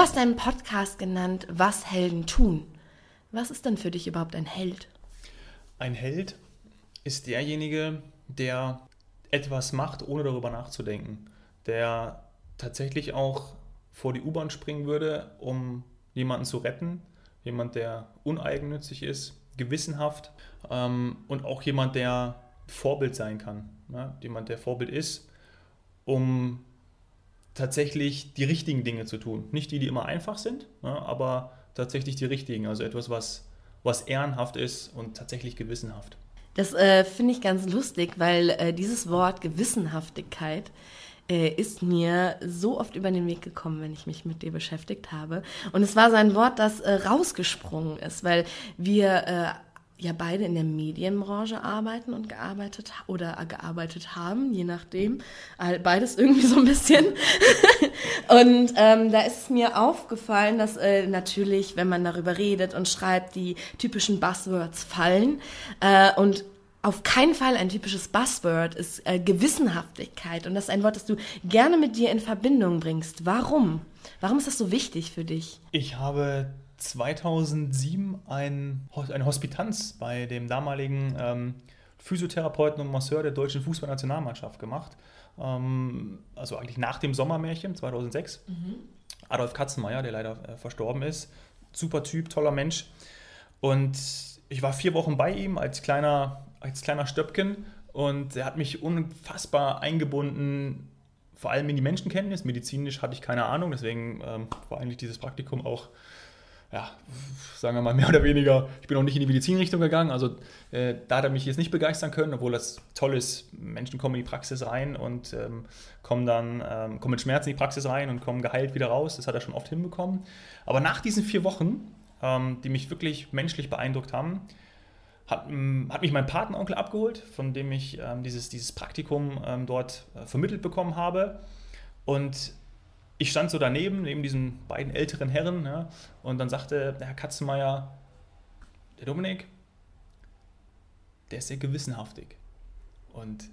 Du hast deinen Podcast genannt, Was Helden tun. Was ist denn für dich überhaupt ein Held? Ein Held ist derjenige, der etwas macht, ohne darüber nachzudenken. Der tatsächlich auch vor die U-Bahn springen würde, um jemanden zu retten. Jemand, der uneigennützig ist, gewissenhaft ähm, und auch jemand, der Vorbild sein kann. Ne? Jemand, der Vorbild ist, um tatsächlich die richtigen Dinge zu tun. Nicht die, die immer einfach sind, ne? aber tatsächlich die richtigen. Also etwas, was, was ehrenhaft ist und tatsächlich gewissenhaft. Das äh, finde ich ganz lustig, weil äh, dieses Wort Gewissenhaftigkeit äh, ist mir so oft über den Weg gekommen, wenn ich mich mit dir beschäftigt habe. Und es war so ein Wort, das äh, rausgesprungen ist, weil wir äh, ja beide in der Medienbranche arbeiten und gearbeitet oder gearbeitet haben, je nachdem. Beides irgendwie so ein bisschen. und ähm, da ist mir aufgefallen, dass äh, natürlich, wenn man darüber redet und schreibt, die typischen Buzzwords fallen. Äh, und auf keinen Fall ein typisches Buzzword ist äh, Gewissenhaftigkeit. Und das ist ein Wort, das du gerne mit dir in Verbindung bringst. Warum? Warum ist das so wichtig für dich? Ich habe 2007 ein, eine Hospitanz bei dem damaligen ähm, Physiotherapeuten und Masseur der deutschen Fußballnationalmannschaft gemacht. Ähm, also eigentlich nach dem Sommermärchen 2006. Mhm. Adolf Katzenmeier, der leider äh, verstorben ist. Super Typ, toller Mensch. Und ich war vier Wochen bei ihm als kleiner, als kleiner Stöpken und er hat mich unfassbar eingebunden, vor allem in die Menschenkenntnis. Medizinisch hatte ich keine Ahnung, deswegen ähm, war eigentlich dieses Praktikum auch ja, sagen wir mal mehr oder weniger, ich bin auch nicht in die Medizinrichtung gegangen, also äh, da hat er mich jetzt nicht begeistern können, obwohl das toll ist. Menschen kommen in die Praxis rein und ähm, kommen dann, ähm, kommen mit Schmerzen in die Praxis rein und kommen geheilt wieder raus. Das hat er schon oft hinbekommen. Aber nach diesen vier Wochen, ähm, die mich wirklich menschlich beeindruckt haben, hat, hat mich mein Patenonkel abgeholt, von dem ich ähm, dieses, dieses Praktikum ähm, dort äh, vermittelt bekommen habe. Und ich stand so daneben, neben diesen beiden älteren Herren, ja, und dann sagte der Herr Katzenmeier, der Dominik, der ist sehr gewissenhaftig. Und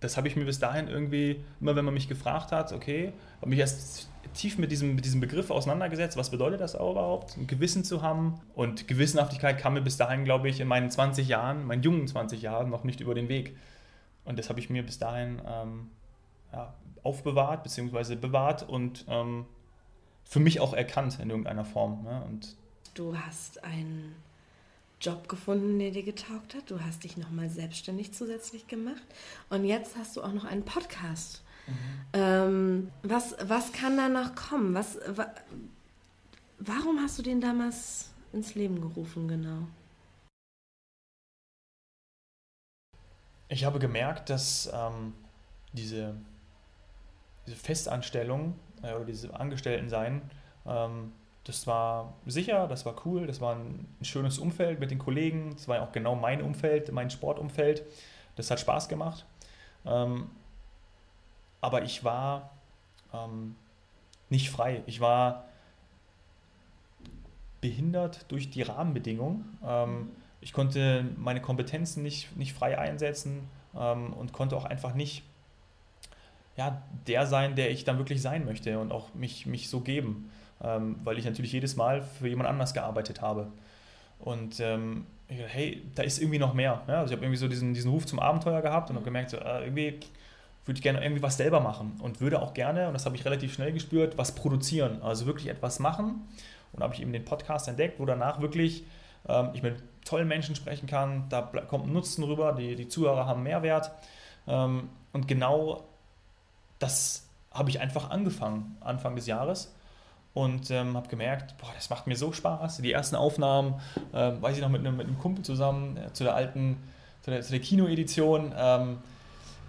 das habe ich mir bis dahin irgendwie, immer wenn man mich gefragt hat, okay, habe mich erst tief mit diesem, mit diesem Begriff auseinandergesetzt, was bedeutet das überhaupt, ein Gewissen zu haben. Und Gewissenhaftigkeit kam mir bis dahin, glaube ich, in meinen 20 Jahren, meinen jungen 20 Jahren noch nicht über den Weg. Und das habe ich mir bis dahin ähm, ja, aufbewahrt bzw. bewahrt und ähm, für mich auch erkannt in irgendeiner Form. Ne? Und du hast einen Job gefunden, der dir getaugt hat. Du hast dich nochmal selbstständig zusätzlich gemacht. Und jetzt hast du auch noch einen Podcast. Mhm. Ähm, was, was kann da noch kommen? Was, wa warum hast du den damals ins Leben gerufen, genau? Ich habe gemerkt, dass ähm, diese diese Festanstellung äh, oder diese Angestellten-Sein, ähm, das war sicher, das war cool, das war ein, ein schönes Umfeld mit den Kollegen, das war auch genau mein Umfeld, mein Sportumfeld. Das hat Spaß gemacht. Ähm, aber ich war ähm, nicht frei. Ich war behindert durch die Rahmenbedingungen. Ähm, ich konnte meine Kompetenzen nicht, nicht frei einsetzen ähm, und konnte auch einfach nicht ja, der sein, der ich dann wirklich sein möchte und auch mich, mich so geben, ähm, weil ich natürlich jedes Mal für jemand anders gearbeitet habe. Und ähm, ich dachte, hey, da ist irgendwie noch mehr. Ja? Also ich habe irgendwie so diesen, diesen Ruf zum Abenteuer gehabt und habe gemerkt, so, äh, irgendwie würde ich gerne irgendwie was selber machen und würde auch gerne, und das habe ich relativ schnell gespürt, was produzieren, also wirklich etwas machen. Und habe ich eben den Podcast entdeckt, wo danach wirklich ähm, ich mit tollen Menschen sprechen kann, da kommt ein Nutzen rüber, die, die Zuhörer haben Mehrwert. Ähm, und genau das habe ich einfach angefangen, Anfang des Jahres. Und ähm, habe gemerkt, boah, das macht mir so Spaß. Die ersten Aufnahmen, äh, weiß ich noch, mit einem, mit einem Kumpel zusammen, äh, zu der alten, zu der, zu der Kinoedition. Ähm,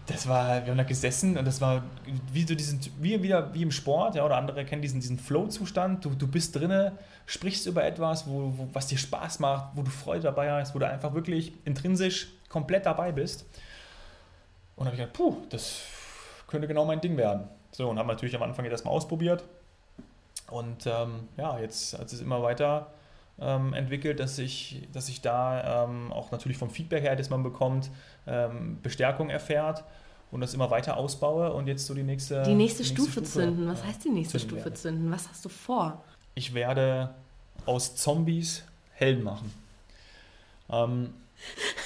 das war, wir haben da gesessen und das war wie so diesen, wie wieder wie im Sport, ja, oder andere kennen diesen, diesen Flow-Zustand. Du, du bist drinne, sprichst über etwas, wo, wo, was dir Spaß macht, wo du Freude dabei hast, wo du einfach wirklich intrinsisch komplett dabei bist. Und habe ich gedacht, puh, das könnte genau mein Ding werden. So, und habe natürlich am Anfang jetzt mal ausprobiert. Und ähm, ja, jetzt hat es immer weiter ähm, entwickelt, dass ich, dass ich da ähm, auch natürlich vom Feedback her, das man bekommt, ähm, Bestärkung erfährt und das immer weiter ausbaue und jetzt so die nächste Die nächste, die nächste Stufe, Stufe, zünden. Was heißt die nächste Stufe werde. zünden? Was hast du vor? ich werde aus Zombies Helden machen. Ähm,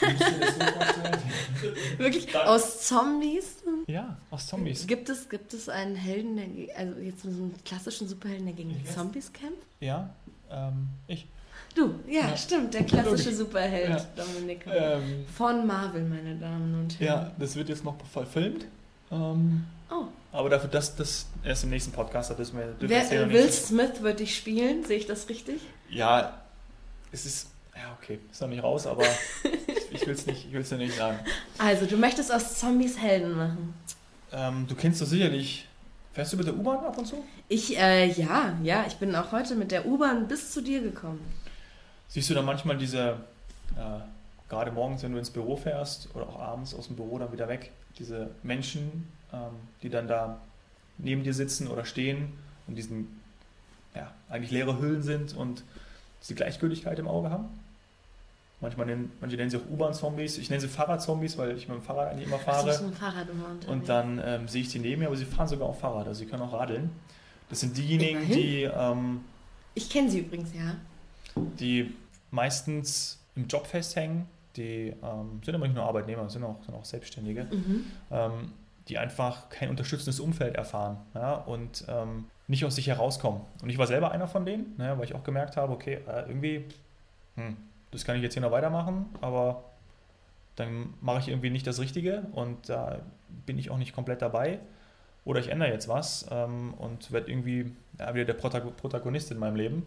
Wirklich Dann. aus Zombies? Ja, aus Zombies. Gibt es, gibt es einen Helden, der, also jetzt so einen klassischen Superhelden, der gegen die Zombies kämpft? Ja, ähm, ich. Du, ja, ja, stimmt, der klassische Superheld, ja. Dominik. Ähm, Von Marvel, meine Damen und Herren. Ja, das wird jetzt noch verfilmt. Ähm, oh. Aber dafür, das, das erst im nächsten Podcast, da dürfen wir, Wer, Will Smith wird dich spielen, sehe ich das richtig? Ja, es ist, ja okay, ist noch nicht raus, aber ich will es nicht, ich will's nicht sagen. Also, du möchtest aus Zombies Helden machen. Ähm, du kennst doch sicherlich Fährst du mit der U-Bahn ab und zu? Ich, äh, ja, ja, ich bin auch heute mit der U-Bahn bis zu dir gekommen. Siehst du da manchmal diese, äh, gerade morgens, wenn du ins Büro fährst oder auch abends aus dem Büro dann wieder weg, diese Menschen, ähm, die dann da neben dir sitzen oder stehen und diesen, ja, eigentlich leere Hüllen sind und diese Gleichgültigkeit im Auge haben? Manchmal nennen, manche nennen sie auch U-Bahn-Zombies. Ich nenne sie Fahrrad-Zombies, weil ich mit dem Fahrrad eigentlich immer fahre. Ach, so, ein Fahrrad immer und dann ähm, sehe ich die neben mir, aber sie fahren sogar auch Fahrrad, also sie können auch radeln. Das sind diejenigen, Immerhin. die. Ähm, ich kenne sie übrigens, ja. Die meistens im Job festhängen, die ähm, sind aber nicht nur Arbeitnehmer, sind auch, sind auch Selbstständige, mhm. ähm, die einfach kein unterstützendes Umfeld erfahren ja, und ähm, nicht aus sich herauskommen. Und ich war selber einer von denen, ne, weil ich auch gemerkt habe, okay, äh, irgendwie, hm, das kann ich jetzt hier noch weitermachen, aber dann mache ich irgendwie nicht das Richtige und da bin ich auch nicht komplett dabei. Oder ich ändere jetzt was ähm, und werde irgendwie ja, wieder der Protagonist in meinem Leben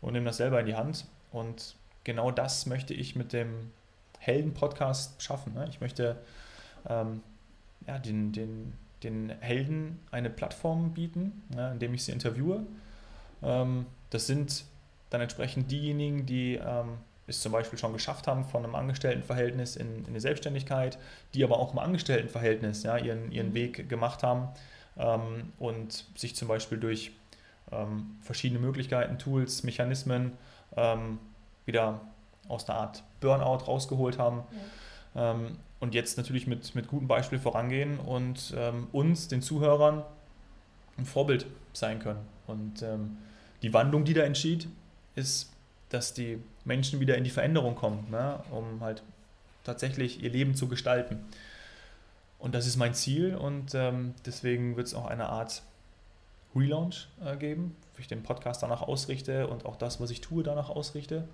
und nehme das selber in die Hand. Und genau das möchte ich mit dem Helden-Podcast schaffen. Ne? Ich möchte ähm, ja, den, den, den Helden eine Plattform bieten, ja, indem ich sie interviewe. Ähm, das sind dann entsprechend diejenigen, die ähm, es zum Beispiel schon geschafft haben von einem Angestelltenverhältnis in, in eine Selbstständigkeit, die aber auch im Angestelltenverhältnis ja, ihren, ihren mhm. Weg gemacht haben ähm, und sich zum Beispiel durch ähm, verschiedene Möglichkeiten, Tools, Mechanismen ähm, wieder aus einer Art Burnout rausgeholt haben. Ja. Ähm, und jetzt natürlich mit, mit gutem Beispiel vorangehen und ähm, uns, den Zuhörern, ein Vorbild sein können. Und ähm, die Wandlung, die da entschied, ist dass die Menschen wieder in die Veränderung kommen, ne, um halt tatsächlich ihr Leben zu gestalten. Und das ist mein Ziel und ähm, deswegen wird es auch eine Art Relaunch äh, geben, wo ich den Podcast danach ausrichte und auch das, was ich tue, danach ausrichte,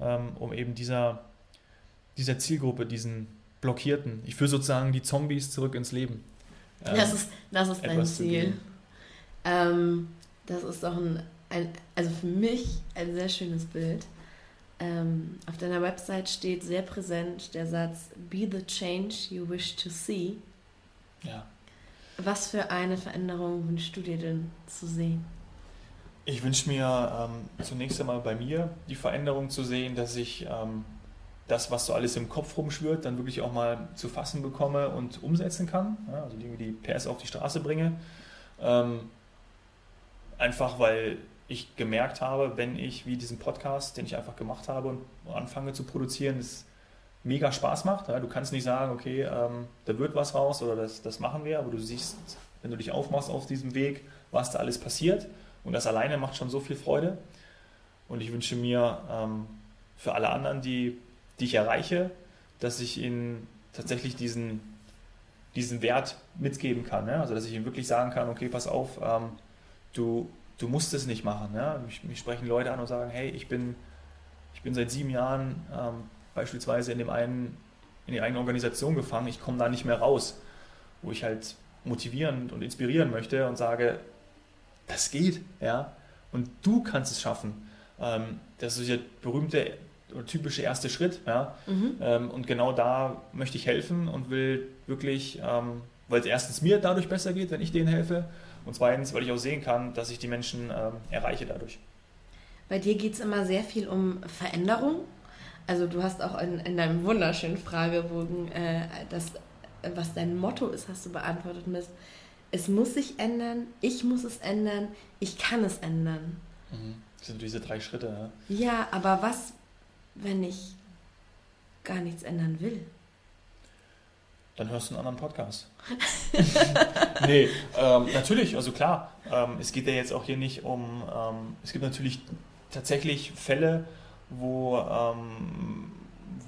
ähm, um eben dieser, dieser Zielgruppe, diesen Blockierten, ich führe sozusagen die Zombies zurück ins Leben. Ähm, das ist, das ist dein Ziel. Ähm, das ist doch ein ein, also für mich ein sehr schönes Bild. Ähm, auf deiner Website steht sehr präsent der Satz Be the change you wish to see. Ja. Was für eine Veränderung wünschst du dir denn zu sehen? Ich wünsche mir ähm, zunächst einmal bei mir die Veränderung zu sehen, dass ich ähm, das, was so alles im Kopf rumschwirrt, dann wirklich auch mal zu fassen bekomme und umsetzen kann. Ja, also irgendwie die PS auf die Straße bringe. Ähm, einfach weil ich gemerkt habe, wenn ich wie diesen Podcast, den ich einfach gemacht habe und anfange zu produzieren, es mega Spaß macht. Du kannst nicht sagen, okay, ähm, da wird was raus oder das, das machen wir, aber du siehst, wenn du dich aufmachst auf diesem Weg, was da alles passiert. Und das alleine macht schon so viel Freude. Und ich wünsche mir ähm, für alle anderen, die, die ich erreiche, dass ich ihnen tatsächlich diesen, diesen Wert mitgeben kann. Also dass ich ihnen wirklich sagen kann, okay, pass auf, ähm, du du musst es nicht machen. Ja? Mich, mich, sprechen Leute an und sagen, hey, ich bin, ich bin seit sieben Jahren ähm, beispielsweise in, dem einen, in der eigenen Organisation gefangen, ich komme da nicht mehr raus, wo ich halt motivieren und inspirieren möchte und sage, das geht, ja, und du kannst es schaffen. Ähm, das ist der berühmte oder typische erste Schritt, ja, mhm. ähm, und genau da möchte ich helfen und will wirklich, ähm, weil es erstens mir dadurch besser geht, wenn ich denen helfe, und zweitens, weil ich auch sehen kann, dass ich die Menschen ähm, erreiche dadurch. Bei dir geht es immer sehr viel um Veränderung. Also du hast auch in, in deinem wunderschönen Fragebogen äh, das, was dein Motto ist, hast du beantwortet mit, es muss sich ändern, ich muss es ändern, ich kann es ändern. Mhm. Das sind diese drei Schritte. Ja. ja, aber was, wenn ich gar nichts ändern will? Dann hörst du einen anderen Podcast. nee, ähm, natürlich, also klar, ähm, es geht ja jetzt auch hier nicht um, ähm, es gibt natürlich tatsächlich Fälle, wo, ähm,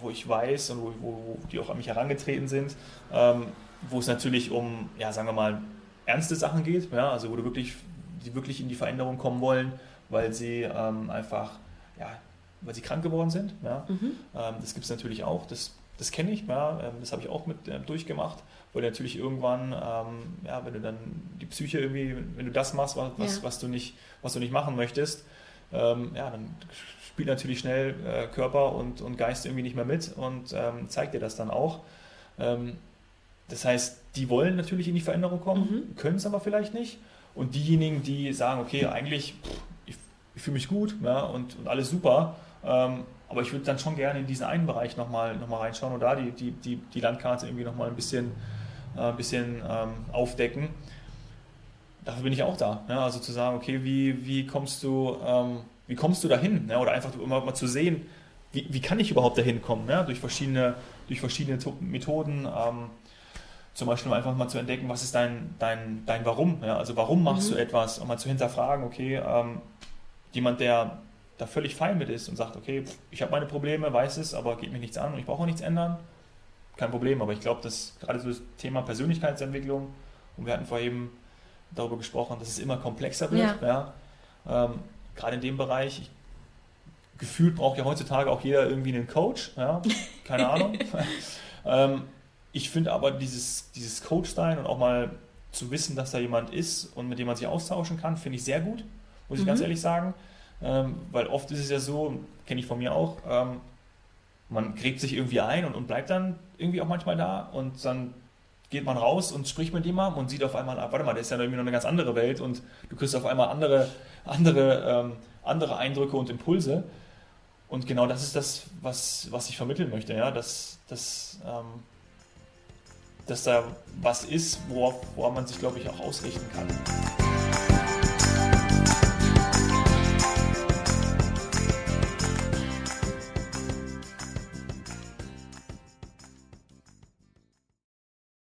wo ich weiß und wo, wo, die auch an mich herangetreten sind, ähm, wo es natürlich um, ja, sagen wir mal, ernste Sachen geht, ja, also wo du wirklich, die wirklich in die Veränderung kommen wollen, weil sie ähm, einfach, ja, weil sie krank geworden sind. Ja. Mhm. Das gibt es natürlich auch, das, das kenne ich, ja, ähm, das habe ich auch mit äh, durchgemacht, weil natürlich irgendwann, ähm, ja, wenn du dann die Psyche irgendwie, wenn du das machst, was, ja. was, du, nicht, was du nicht machen möchtest, ähm, ja, dann spielt natürlich schnell äh, Körper und, und Geist irgendwie nicht mehr mit und ähm, zeigt dir das dann auch. Ähm, das heißt, die wollen natürlich in die Veränderung kommen, mhm. können es aber vielleicht nicht. Und diejenigen, die sagen, okay, eigentlich, pff, ich, ich fühle mich gut ja, und, und alles super, ähm, aber ich würde dann schon gerne in diesen einen Bereich nochmal noch mal reinschauen und da die, die, die, die Landkarte irgendwie nochmal ein bisschen, äh, bisschen ähm, aufdecken. Dafür bin ich auch da. Ja, also zu sagen, okay, wie, wie kommst du, ähm, wie kommst du dahin? Ja, oder einfach immer mal zu sehen, wie, wie kann ich überhaupt dahin kommen? Ja, durch, verschiedene, durch verschiedene Methoden. Ähm, zum Beispiel einfach mal zu entdecken, was ist dein, dein, dein Warum? Ja? Also warum machst mhm. du etwas? Und mal zu hinterfragen, okay, ähm, jemand, der da völlig fein mit ist und sagt, okay, ich habe meine Probleme, weiß es, aber geht mir nichts an und ich brauche auch nichts ändern, kein Problem. Aber ich glaube, dass gerade so das Thema Persönlichkeitsentwicklung, und wir hatten vorhin darüber gesprochen, dass es immer komplexer wird. Ja. ja? Ähm, gerade in dem Bereich, ich, gefühlt braucht ja heutzutage auch jeder irgendwie einen Coach, ja? keine Ahnung. ähm, ich finde aber dieses, dieses Coach-Sein und auch mal zu wissen, dass da jemand ist und mit dem man sich austauschen kann, finde ich sehr gut, muss ich mhm. ganz ehrlich sagen. Ähm, weil oft ist es ja so, kenne ich von mir auch, ähm, man gräbt sich irgendwie ein und, und bleibt dann irgendwie auch manchmal da und dann geht man raus und spricht mit jemandem und sieht auf einmal, warte mal, das ist ja irgendwie noch eine ganz andere Welt und du kriegst auf einmal andere, andere, ähm, andere Eindrücke und Impulse. Und genau das ist das, was, was ich vermitteln möchte, ja, dass, dass ähm, dass da was ist, worauf, worauf man sich, glaube ich, auch ausrichten kann.